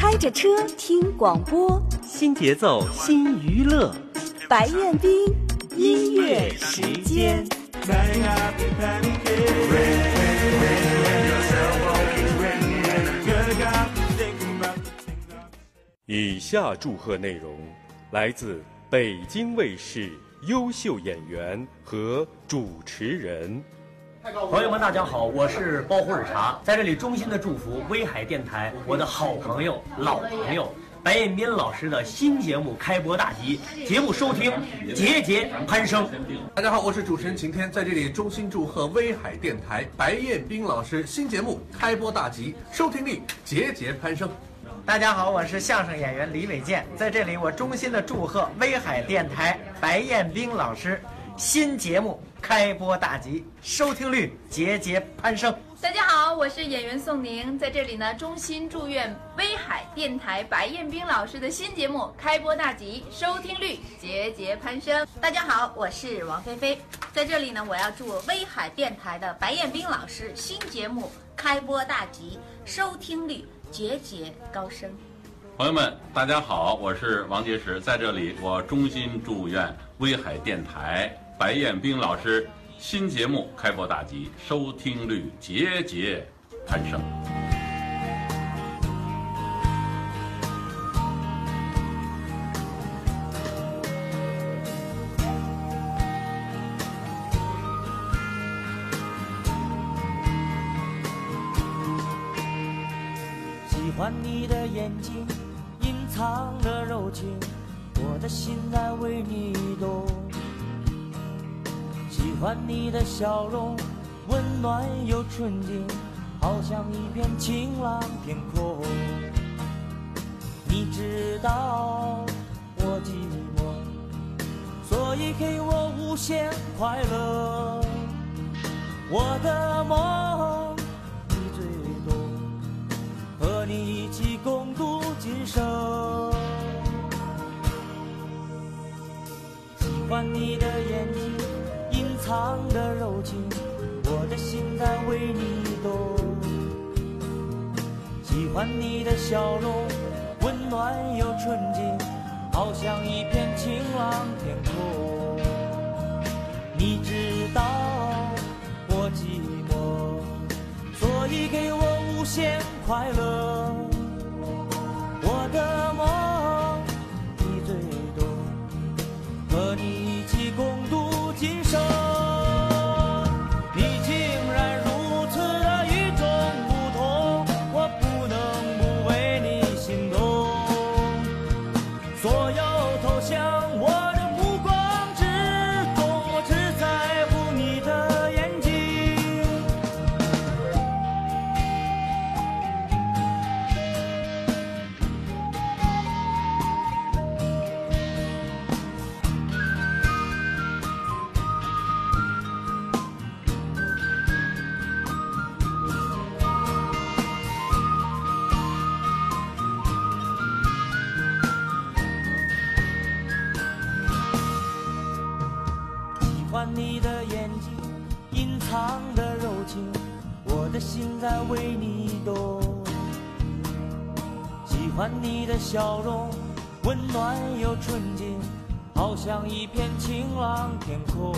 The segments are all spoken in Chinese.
开着车听广播，新节奏新娱乐，白彦斌音乐时间。以下祝贺内容来自北京卫视优秀演员和主持人。朋友们，大家好，我是包胡尔茶，在这里衷心的祝福威海电台我的好朋友、老朋友白彦斌老师的新节目开播大吉，节目收听节节攀升。大家好，我是主持人晴天，在这里衷心祝贺威海电台白彦斌老师新节目开播大吉，收听率节节攀升。大家好，我是相声演员李伟健，在这里我衷心的祝贺威海电台白彦斌老师新节目。开播大吉，收听率节节攀升。大家好，我是演员宋宁，在这里呢，衷心祝愿威海电台白彦斌老师的新节目开播大吉，收听率节节攀升。大家好，我是王菲菲，在这里呢，我要祝威海电台的白彦斌老师新节目开播大吉，收听率节节高升。朋友们，大家好，我是王杰石，在这里我衷心祝愿威海电台。白彦斌老师新节目开播大吉，收听率节节攀升。喜欢你的眼睛，隐藏的柔情，我的心在为你动。喜欢你的笑容，温暖又纯净，好像一片晴朗天空。你知道我寂寞，所以给我无限快乐。我的梦你最懂，和你一起共度今生。喜欢你的眼睛。藏的柔情，我的心在为你动。喜欢你的笑容，温暖又纯净，好像一片晴朗天空。你知道我寂寞，所以给我无限快乐。我的梦你最懂，和你欢你的笑容温暖又纯净，好像一片晴朗天空。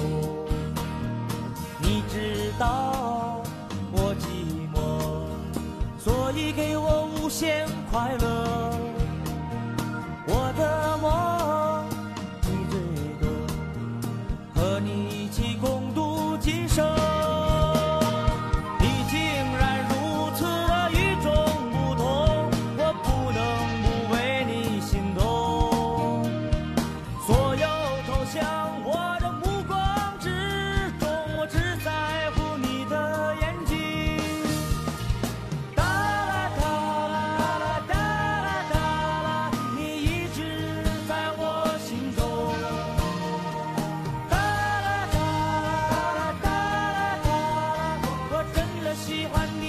你知道我寂寞，所以给我无限快乐。我的梦喜欢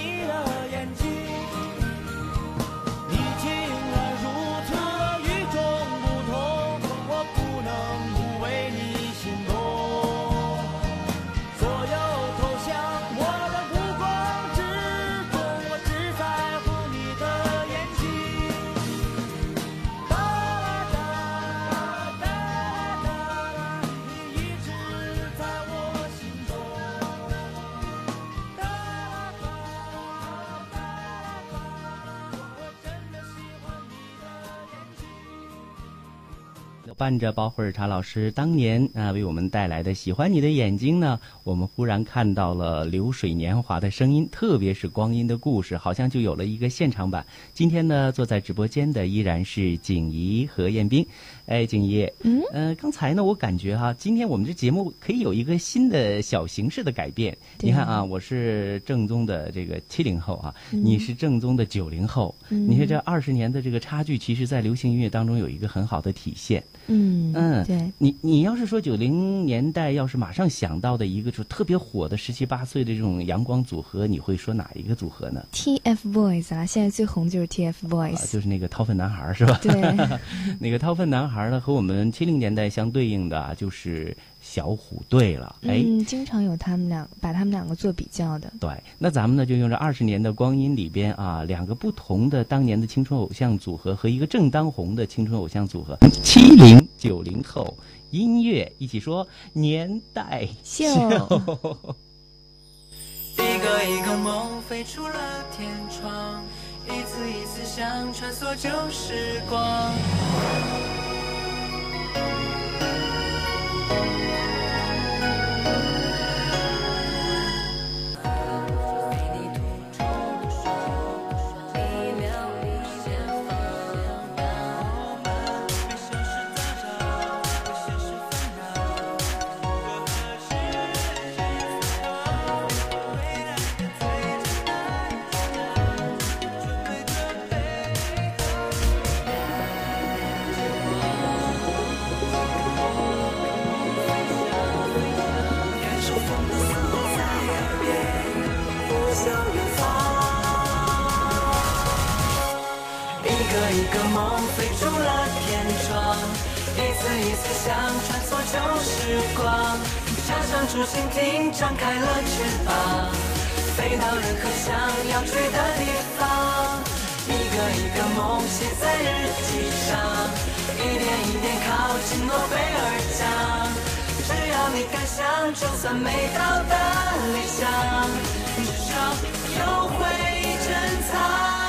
伴着包慧尔茶老师当年啊为我们带来的《喜欢你的眼睛》呢，我们忽然看到了流水年华的声音，特别是光阴的故事，好像就有了一个现场版。今天呢，坐在直播间的依然是景怡和彦斌。哎，景怡，嗯，呃，刚才呢，我感觉哈，今天我们这节目可以有一个新的小形式的改变。你看啊，我是正宗的这个七零后啊，你是正宗的九零后，你看这二十年的这个差距，其实在流行音乐当中有一个很好的体现。嗯嗯，对你，你要是说九零年代，要是马上想到的一个就特别火的十七八岁的这种阳光组合，你会说哪一个组合呢？TFBOYS 啊，现在最红就是 TFBOYS，就是那个掏粪男孩是吧？对，那个掏粪男孩呢，和我们七零年代相对应的就是。小虎队了，哎，经常有他们俩把他们两个做比较的。对，那咱们呢就用这二十年的光阴里边啊，两个不同的当年的青春偶像组合和一个正当红的青春偶像组合，七零九零后音乐一起说年代秀。一个一个梦飞出了天窗，一次一次想穿梭旧时光。张开了翅膀，飞到任何想要去的地方。一个一个梦写在日记上，一点一点靠近诺贝尔奖。只要你敢想，就算没到达理想，至少有回忆珍藏。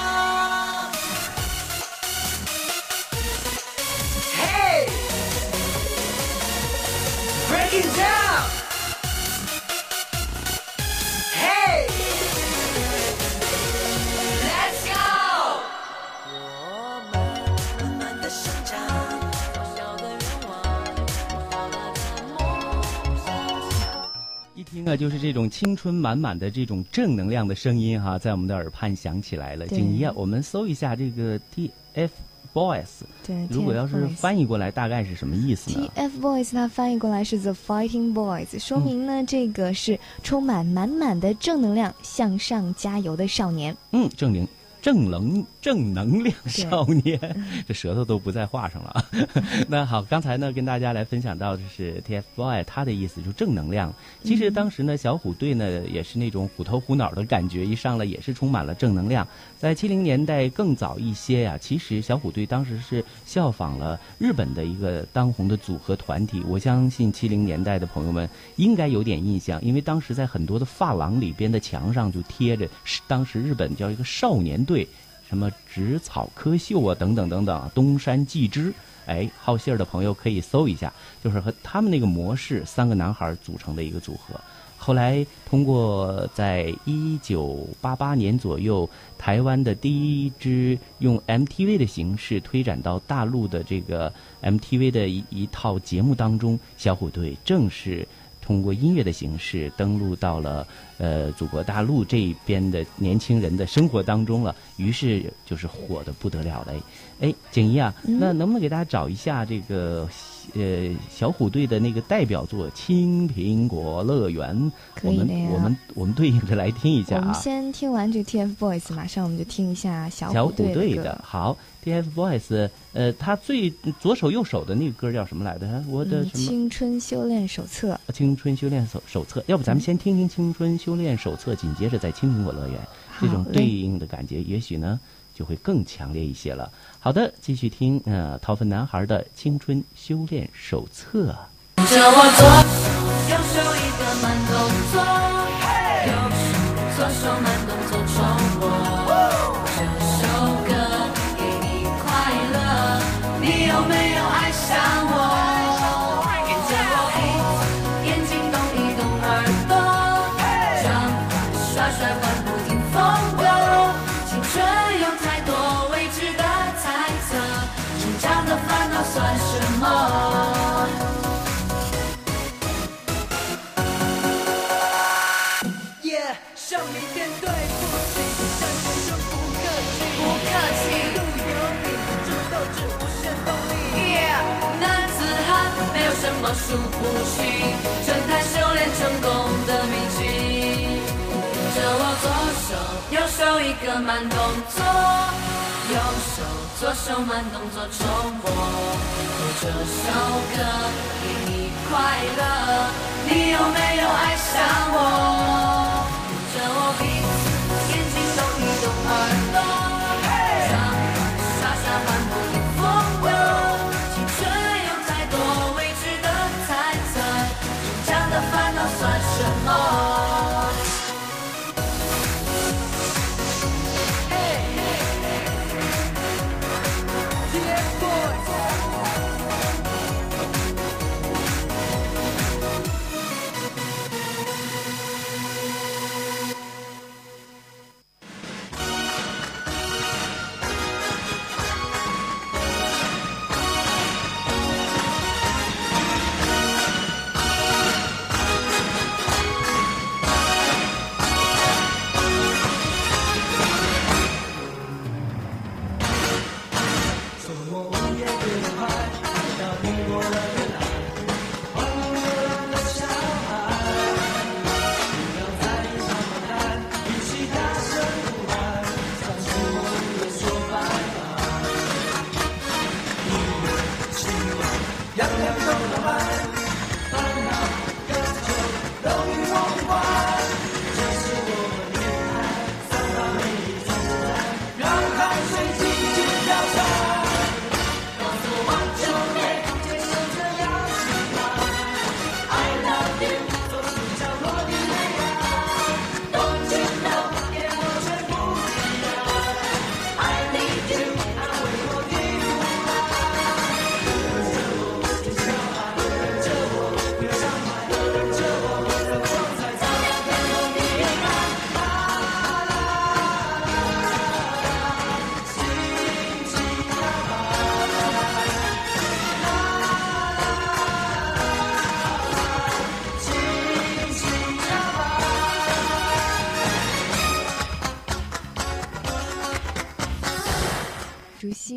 听啊，就是这种青春满满的这种正能量的声音哈，在我们的耳畔响起来了。景怡啊，我们搜一下这个 TFBOYS，对，如果要是翻译过来，大概是什么意思呢？TFBOYS 它翻译过来是 The Fighting Boys，说明呢，这个是充满满满的正能量、向上加油的少年。嗯，正能正能正能量少年，这舌头都不在话上了。那好，刚才呢跟大家来分享到的是 TFBOY，他的意思就是正能量。其实当时呢小虎队呢也是那种虎头虎脑的感觉，一上来也是充满了正能量。在七零年代更早一些呀，其实小虎队当时是效仿了日本的一个当红的组合团体。我相信七零年代的朋友们应该有点印象，因为当时在很多的发廊里边的墙上就贴着，当时日本叫一个少年队。对，什么植草科秀啊，等等等等，东山纪之，哎，好信儿的朋友可以搜一下，就是和他们那个模式，三个男孩组成的一个组合。后来通过在一九八八年左右，台湾的第一支用 MTV 的形式推展到大陆的这个 MTV 的一一套节目当中，小虎队正式。通过音乐的形式登陆到了呃祖国大陆这边的年轻人的生活当中了，于是就是火的不得了嘞。哎，景怡啊，那能不能给大家找一下这个呃小虎队的那个代表作《青苹果乐园》？可以的呀。我们我们对应着来听一下啊。我们先听完这个 TFBOYS，马上我们就听一下小虎队的。好。TFBOYS，呃，他最左手右手的那个歌叫什么来着？我的什么？青春修炼手册。青春修炼手手册，要不咱们先听听《青春修炼手册》，紧接着再《听苹果乐园》，这种对应的感觉，也许呢就会更强烈一些了。好的，继续听，呃，掏粪男孩的《青春修炼手册》。有没有爱上我？算什么？耶，向你便对不起，向先生不客气，不客气路有你，这斗志无限动力。耶，男子汉没有什么输不起，正太修炼成功的秘籍。跟着我左手右手一个慢动作，手左手慢动作重播。这首歌给你快乐，你有没有爱上我？跟着我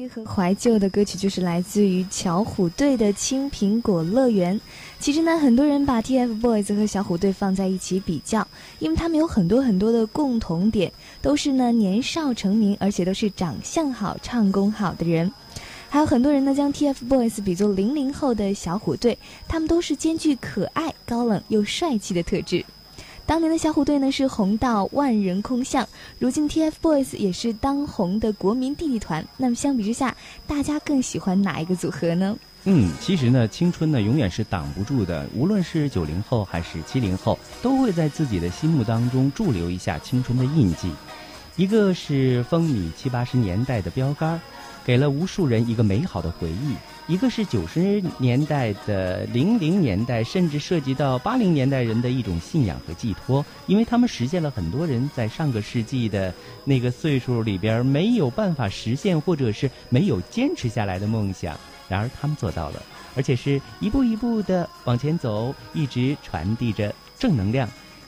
和怀旧的歌曲就是来自于巧虎队的《青苹果乐园》。其实呢，很多人把 TFBOYS 和小虎队放在一起比较，因为他们有很多很多的共同点，都是呢年少成名，而且都是长相好、唱功好的人。还有很多人呢将 TFBOYS 比作零零后的小虎队，他们都是兼具可爱、高冷又帅气的特质。当年的小虎队呢是红到万人空巷，如今 TFBOYS 也是当红的国民弟弟团。那么相比之下，大家更喜欢哪一个组合呢？嗯，其实呢，青春呢永远是挡不住的，无论是九零后还是七零后，都会在自己的心目当中驻留一下青春的印记。一个是风靡七八十年代的标杆，给了无数人一个美好的回忆；一个是九十年代的、零零年代，甚至涉及到八零年代人的一种信仰和寄托，因为他们实现了很多人在上个世纪的那个岁数里边没有办法实现或者是没有坚持下来的梦想。然而他们做到了，而且是一步一步的往前走，一直传递着正能量，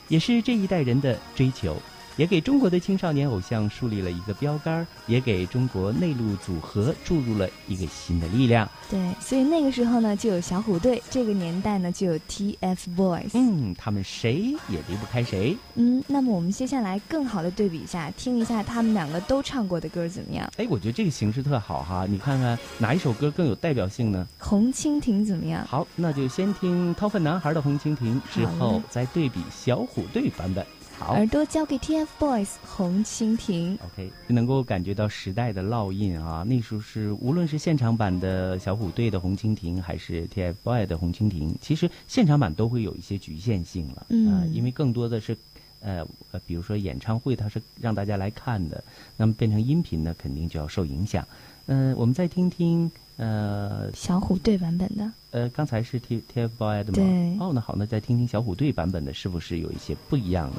也是这一代人的追求。也给中国的青少年偶像树立了一个标杆，也给中国内陆组合注入了一个新的力量。对，所以那个时候呢，就有小虎队；这个年代呢，就有 TFBOYS。嗯，他们谁也离不开谁。嗯，那么我们接下来更好的对比一下，听一下他们两个都唱过的歌怎么样？哎，我觉得这个形式特好哈！你看看哪一首歌更有代表性呢？红蜻蜓怎么样？好，那就先听掏粪男孩的《红蜻蜓》，之后再对比小虎队版本。好，耳朵交给 TFBOYS《红蜻蜓》。OK，能够感觉到时代的烙印啊！那时候是无论是现场版的小虎队的《红蜻蜓》，还是 TFBOYS 的《红蜻蜓》，其实现场版都会有一些局限性了。嗯、呃，因为更多的是，呃呃，比如说演唱会，它是让大家来看的，那么变成音频呢，肯定就要受影响。嗯、呃，我们再听听呃小虎队版本的。呃，刚才是 T TFBOYS 的吗？对。哦，那好，那再听听小虎队版本的，是不是有一些不一样的？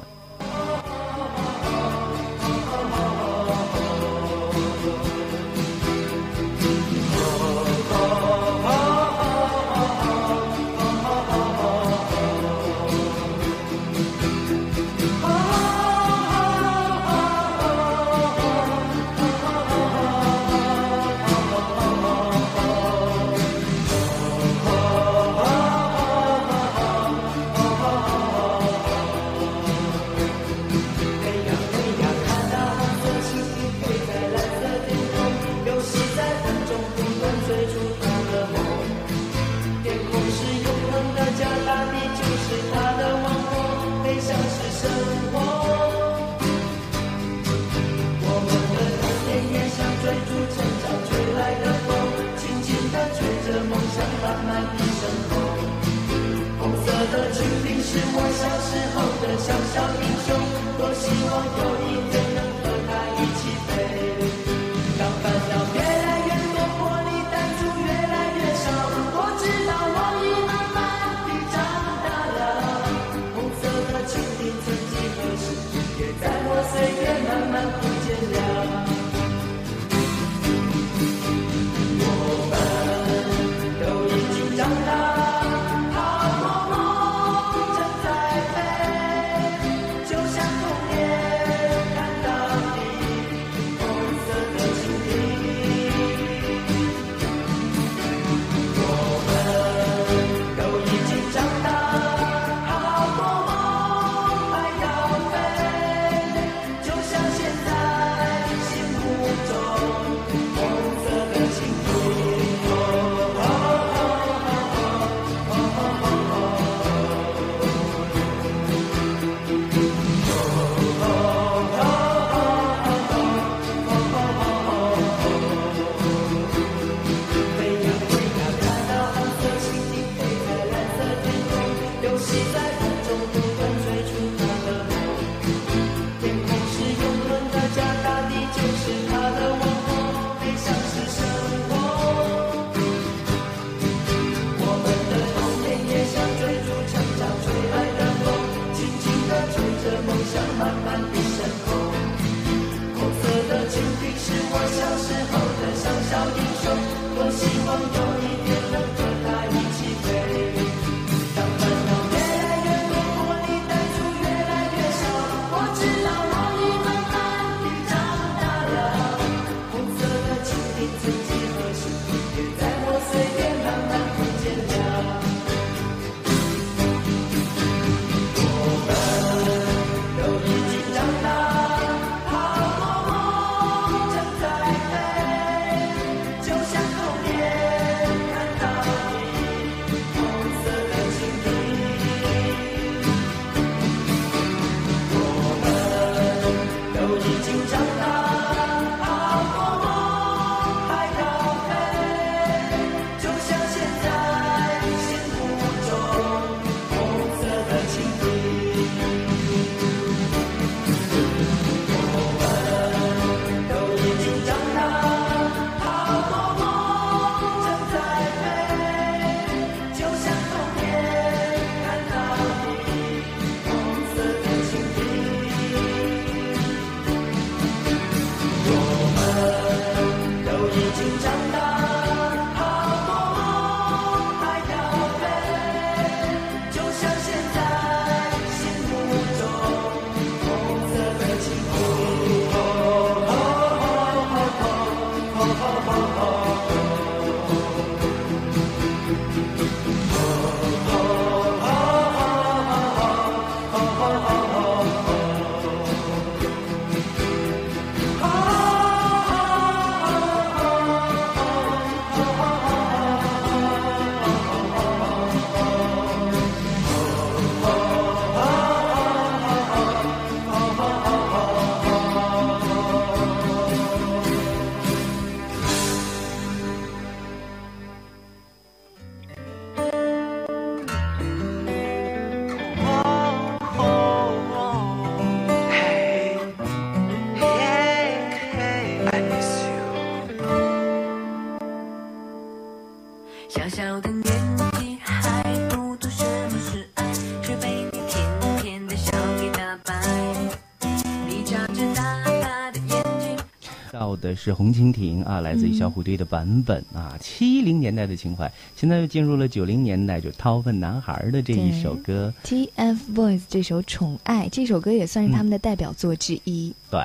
是红蜻蜓啊来自于小虎队的版本啊七零年代的情怀。现在又进入了九零年代就掏粪男孩的这一首歌。Tfboys 这首宠爱这首歌也算是他们的代表作之一。对。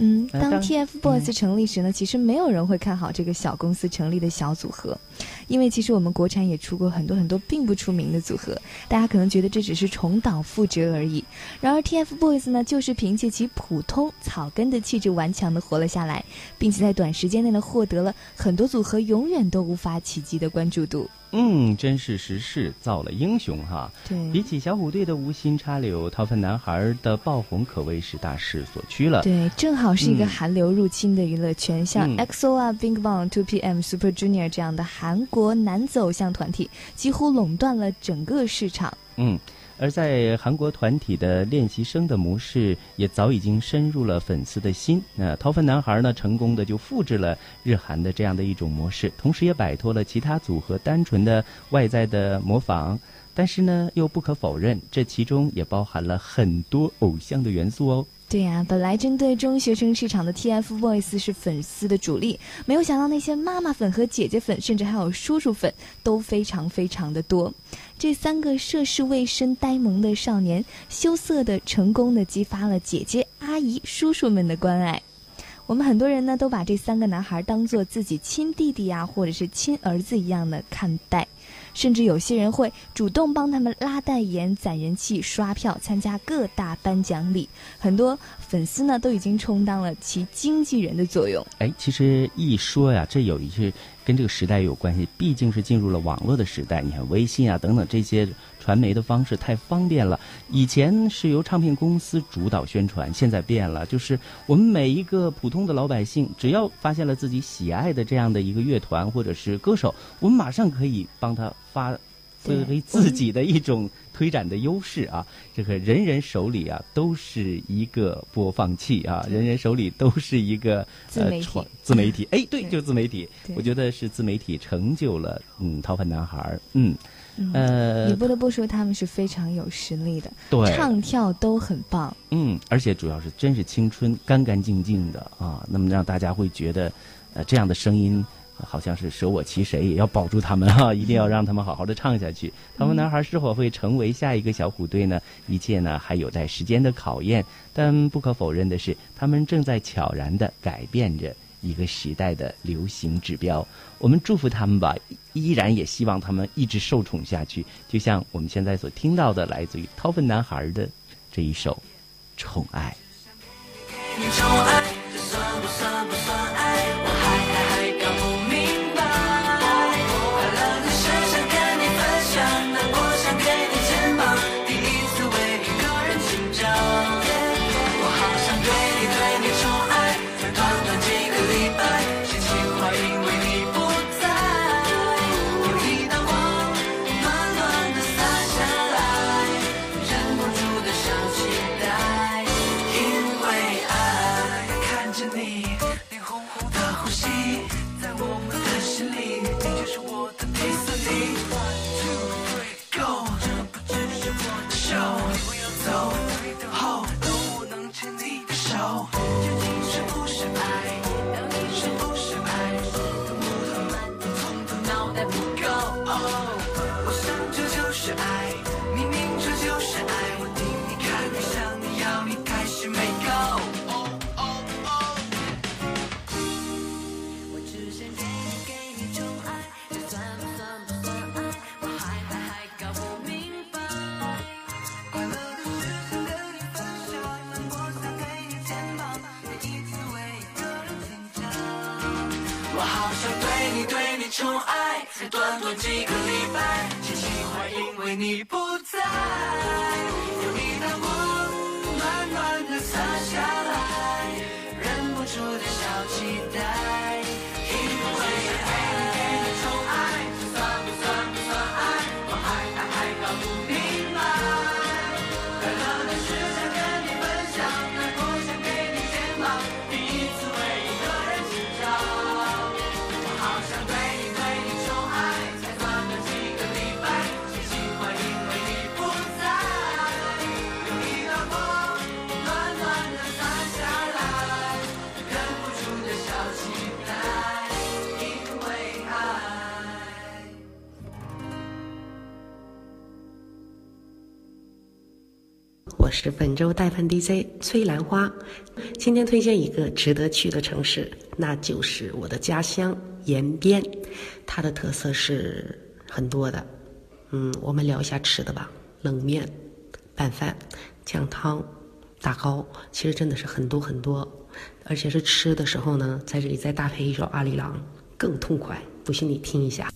嗯，当 TFBOYS 成立时呢，其实没有人会看好这个小公司成立的小组合，因为其实我们国产也出过很多很多并不出名的组合，大家可能觉得这只是重蹈覆辙而已。然而 TFBOYS 呢，就是凭借其普通草根的气质顽强的活了下来，并且在短时间内呢，获得了很多组合永远都无法企及的关注度。嗯，真是时势造了英雄哈。对比起小虎队的无心插柳，掏粪男孩的爆红可谓是大势所趋了。对，正好是一个嗯韩流入侵的娱乐圈，像嗯 EXO 啊、bigbangtopm、Super Junior 这样的韩国男子偶像团体，几乎垄断了整个市场。嗯，而在韩国团体的练习生的模式也早已经深入了粉丝的心。那掏粪男孩呢，成功的就复制了日韩的这样的一种模式，同时也摆脱了其他组合单纯的外在的模仿。但是呢，又不可否认，这其中也包含了很多偶像的元素哦。对呀、本来针对中学生市场的 TFBOYS 是粉丝的主力，没有想到那些妈妈粉和姐姐粉，甚至还有叔叔粉，都非常非常的多。这三个涉世未深、呆萌的少年，羞涩的、成功的激发了姐姐、阿姨、叔叔们的关爱。我们很多人呢，都把这三个男孩当做自己亲弟弟呀、或者是亲儿子一样的看待，甚至有些人会主动帮他们拉代言、攒人气、刷票、参加各大颁奖礼。很多粉丝呢，都已经充当了其经纪人的作用。哎，其实一说呀，这有一些跟这个时代有关系，毕竟是进入了网络的时代。你看微信啊等等这些传媒的方式太方便了。以前是由唱片公司主导宣传，现在变了，就是我们每一个普通的老百姓，只要发现了自己喜爱的这样的一个乐团或者是歌手，我们马上可以帮他发。对作为自己的一种推展的优势啊，这个人人手里啊都是一个播放器啊，人人手里都是一个自媒体呃、传自媒体，哎，对，就是自媒体。我觉得是自媒体成就了嗯逃犯男孩儿，嗯嗯呃你不得不说他们是非常有实力的，对唱跳都很棒。嗯，而且主要是真是青春，干干净净的啊，那么让大家会觉得，呃，这样的声音。呃好像是舍我其谁，也要保住他们哈、一定要让他们好好的唱下去。他们男孩是否会成为下一个小虎队呢？一切呢还有待时间的考验。但不可否认的是，他们正在悄然的改变着一个时代的流行指标。我们祝福他们吧，依然也希望他们一直受宠下去。就像我们现在所听到的，来自于掏粪男孩的这一首《宠爱》。你宠爱，这算不算不算爱？这就 мені 是本周带饭 DJ 崔兰花。今天推荐一个值得去的城市，那就是我的家乡延边。它的特色是很多的，嗯，我们聊一下吃的吧。冷面、拌饭、酱汤、打糕，其实真的是很多很多。而且是吃的时候呢，在这里再搭配一首阿里郎，更痛快。不信你听一下。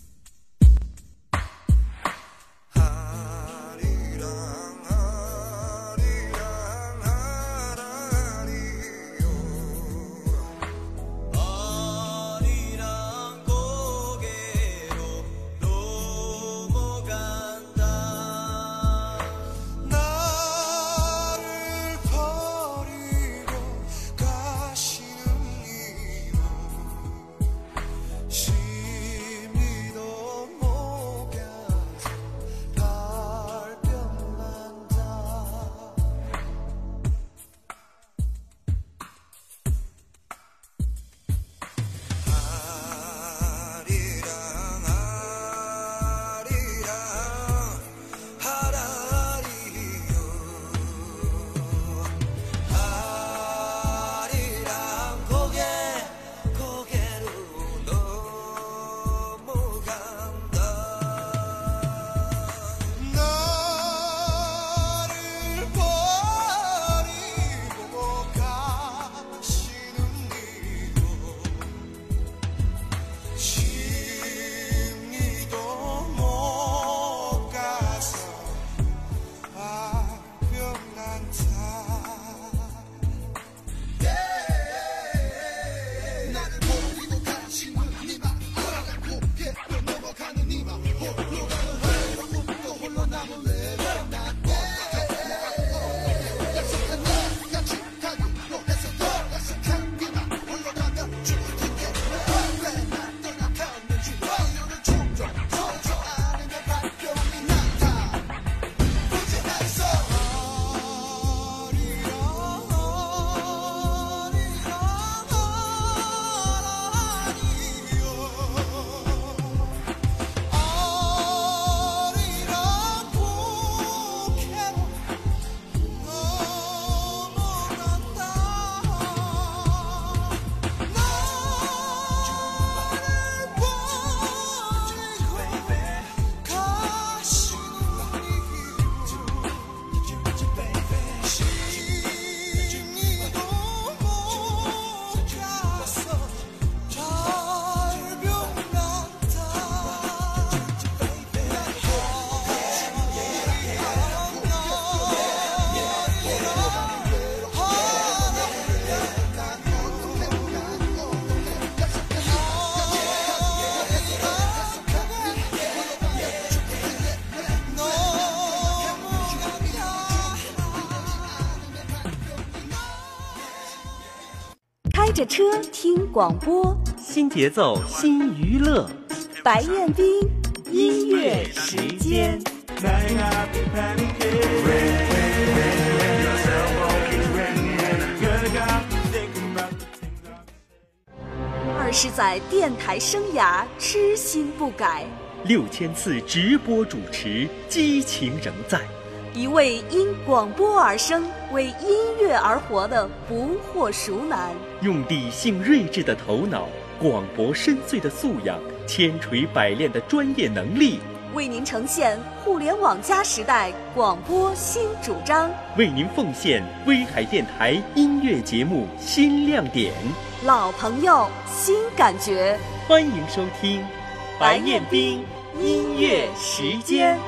着车听广播，新节奏新娱乐，白彦斌音乐时间。二十载电台生涯，痴心不改；六千次直播主持，激情仍在。一位因广播而生、为音乐而活的不惑熟男，用理性睿智的头脑、广博深邃的素养、千锤百炼的专业能力，为您呈现互联网加时代广播新主张，为您奉献威海电台音乐节目新亮点。老朋友，新感觉，欢迎收听白彦斌音乐时间。